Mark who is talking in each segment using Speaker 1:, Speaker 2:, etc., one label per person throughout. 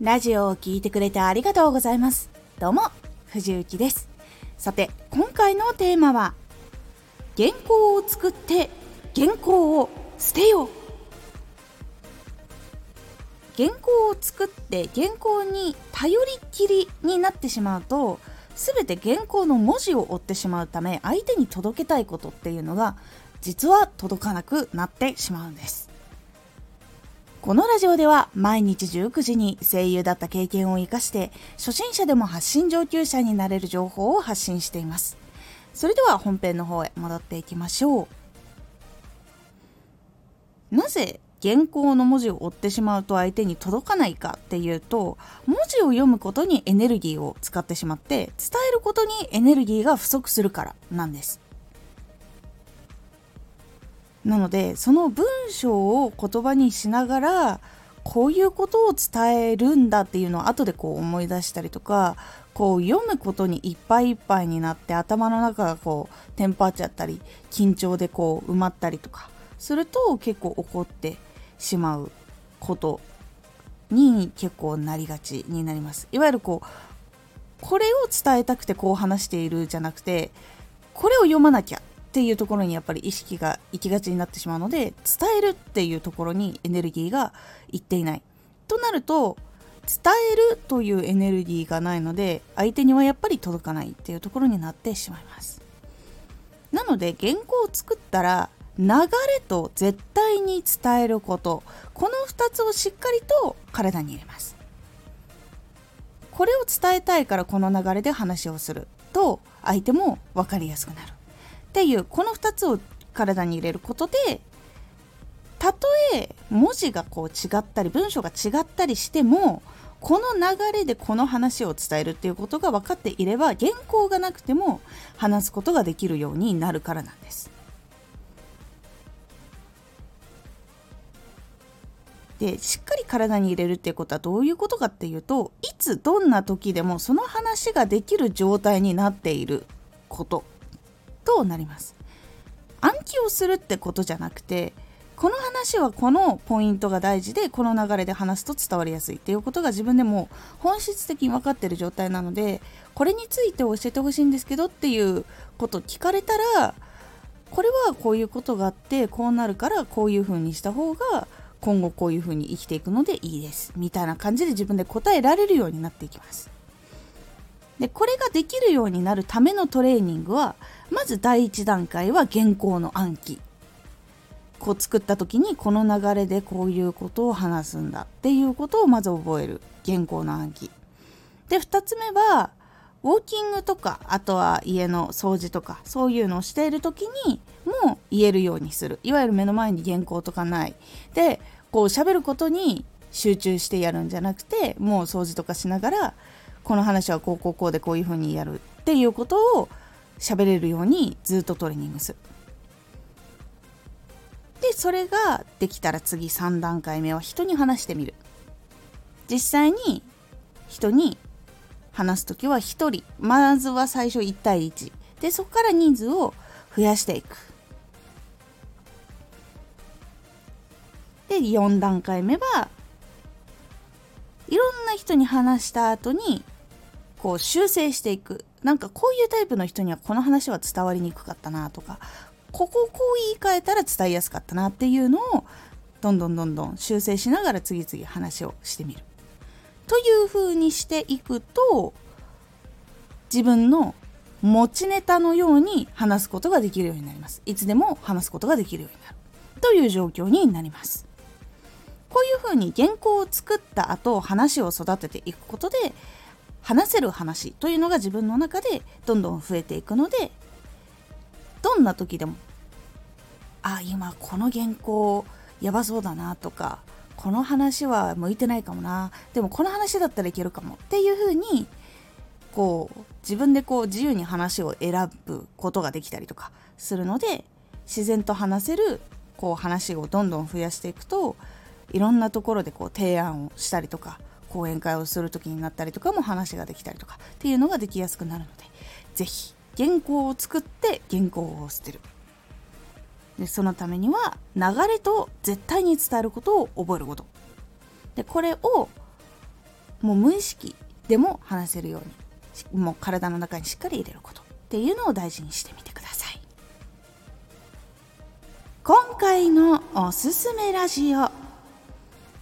Speaker 1: ラジオを聴いてくれてありがとうございます。どうも、藤幸です。さて、今回のテーマは、原稿を作って原稿を捨てよう。原稿を作って原稿に頼りきりになってしまうと、全て原稿の文字を追ってしまうため、相手に届けたいことっていうのが、実は届かなくなってしまうんです。このラジオでは毎日19時に声優だった経験を活かして初心者でも発信上級者になれる情報を発信しています。それでは本編の方へ戻っていきましょう。なぜ原稿の文字を追ってしまうと相手に届かないかっていうと文字を読むことにエネルギーを使ってしまって伝えることにエネルギーが不足するからなんです。なのでその文章を言葉にしながらこういうことを伝えるんだっていうのを後でこう思い出したりとかこう読むことにいっぱいいっぱいになって頭の中がこうテンパっちゃったり緊張でこう埋まったりとかすると結構怒ってしまうことに結構なりがちになります。いわゆるこうこれを伝えたくてこう話しているじゃなくてこれを読まなきゃっていうところにやっぱり意識が行きがちになってしまうので伝えるっていうところにエネルギーがいっていない。となると伝えるというエネルギーがないので相手にはやっぱり届かないっていうところになってしまいます。なので原稿を作ったら流れと絶対に伝えること。この2つをしっかりと体に入れます。これを伝えたいからこの流れで話をすると相手も分かりやすくなる。っていうこの2つを体に入れることでたとえ文字がこう違ったり文章が違ったりしてもこの流れでこの話を伝えるっていうことが分かっていれば原稿がなくても話すことができるようになるからなんです。でしっかり体に入れるっていうことはどういうことかっていうといつどんな時でもその話ができる状態になっていることとなります暗記をするってことじゃなくてこの話はこのポイントが大事でこの流れで話すと伝わりやすいっていうことが自分でも本質的に分かってる状態なのでこれについて教えてほしいんですけどっていうこと聞かれたらこれはこういうことがあってこうなるからこういう風にした方が今後こういう風に生きていくのでいいですみたいな感じで自分で答えられるようになっていきます。でこれができるようになるためのトレーニングはまず第一段階は原稿の暗記。こう作った時にこの流れでこういうことを話すんだっていうことをまず覚える。原稿の暗記。で2つ目はウォーキングとかあとは家の掃除とかそういうのをしている時にも言えるようにする。いわゆる目の前に原稿とかない。でこう喋ることに集中してやるんじゃなくてもう掃除とかしながらこの話はこうこうこうでこういうふうにやるっていうことを喋れるようにずっとトレーニングする。でそれができたら次3段階目は人に話してみる。実際に人に話す時は1人まずは最初1対1でそこから人数を増やしていく。で4段階目はいろんな人に話した後にこう修正していく。なんかこういうタイプの人にはこの話は伝わりにくかったなとか。ここをこう言い換えたら伝えやすかったなっていうのをどんどんどんどん修正しながら次々話をしてみる。という風にしていくと自分の持ちネタのように話すことができるようになります。いつでも話すことができるようになる。という状況になります。こういう風に原稿を作った後話を育てていくことで話せる話というのが自分の中でどんどん増えていくのでどんな時でもあ今この原稿やばそうだなとかこの話は向いてないかもなでもこの話だったらいけるかもっていう風にこう自分でこう自由に話を選ぶことができたりとかするので自然と話せるこう話をどんどん増やしていくといろんなところでこう提案をしたりとか講演会をする時になったりとかも話ができたりとかっていうのができやすくなるので是非原稿を作って原稿を捨てる。でそのためには流れと絶対に伝えることを覚えること。でこれをもう無意識でも話せるようにもう体の中にしっかり入れることっていうのを大事にしてみてください。今回のおすすめラジオ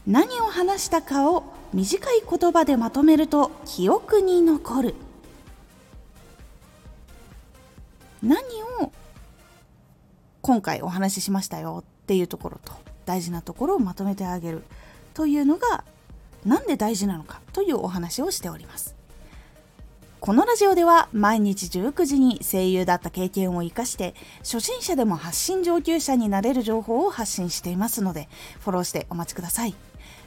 Speaker 1: 何を話したかを短い言葉でまとめると記憶に残る。何を今回お話ししましたよっていうところと大事なところをまとめてあげるというのが何で大事なのかというお話をしております。このラジオでは毎日19時に声優だった経験を生かして初心者でも発信上級者になれる情報を発信していますのでフォローしてお待ちください。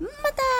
Speaker 1: また。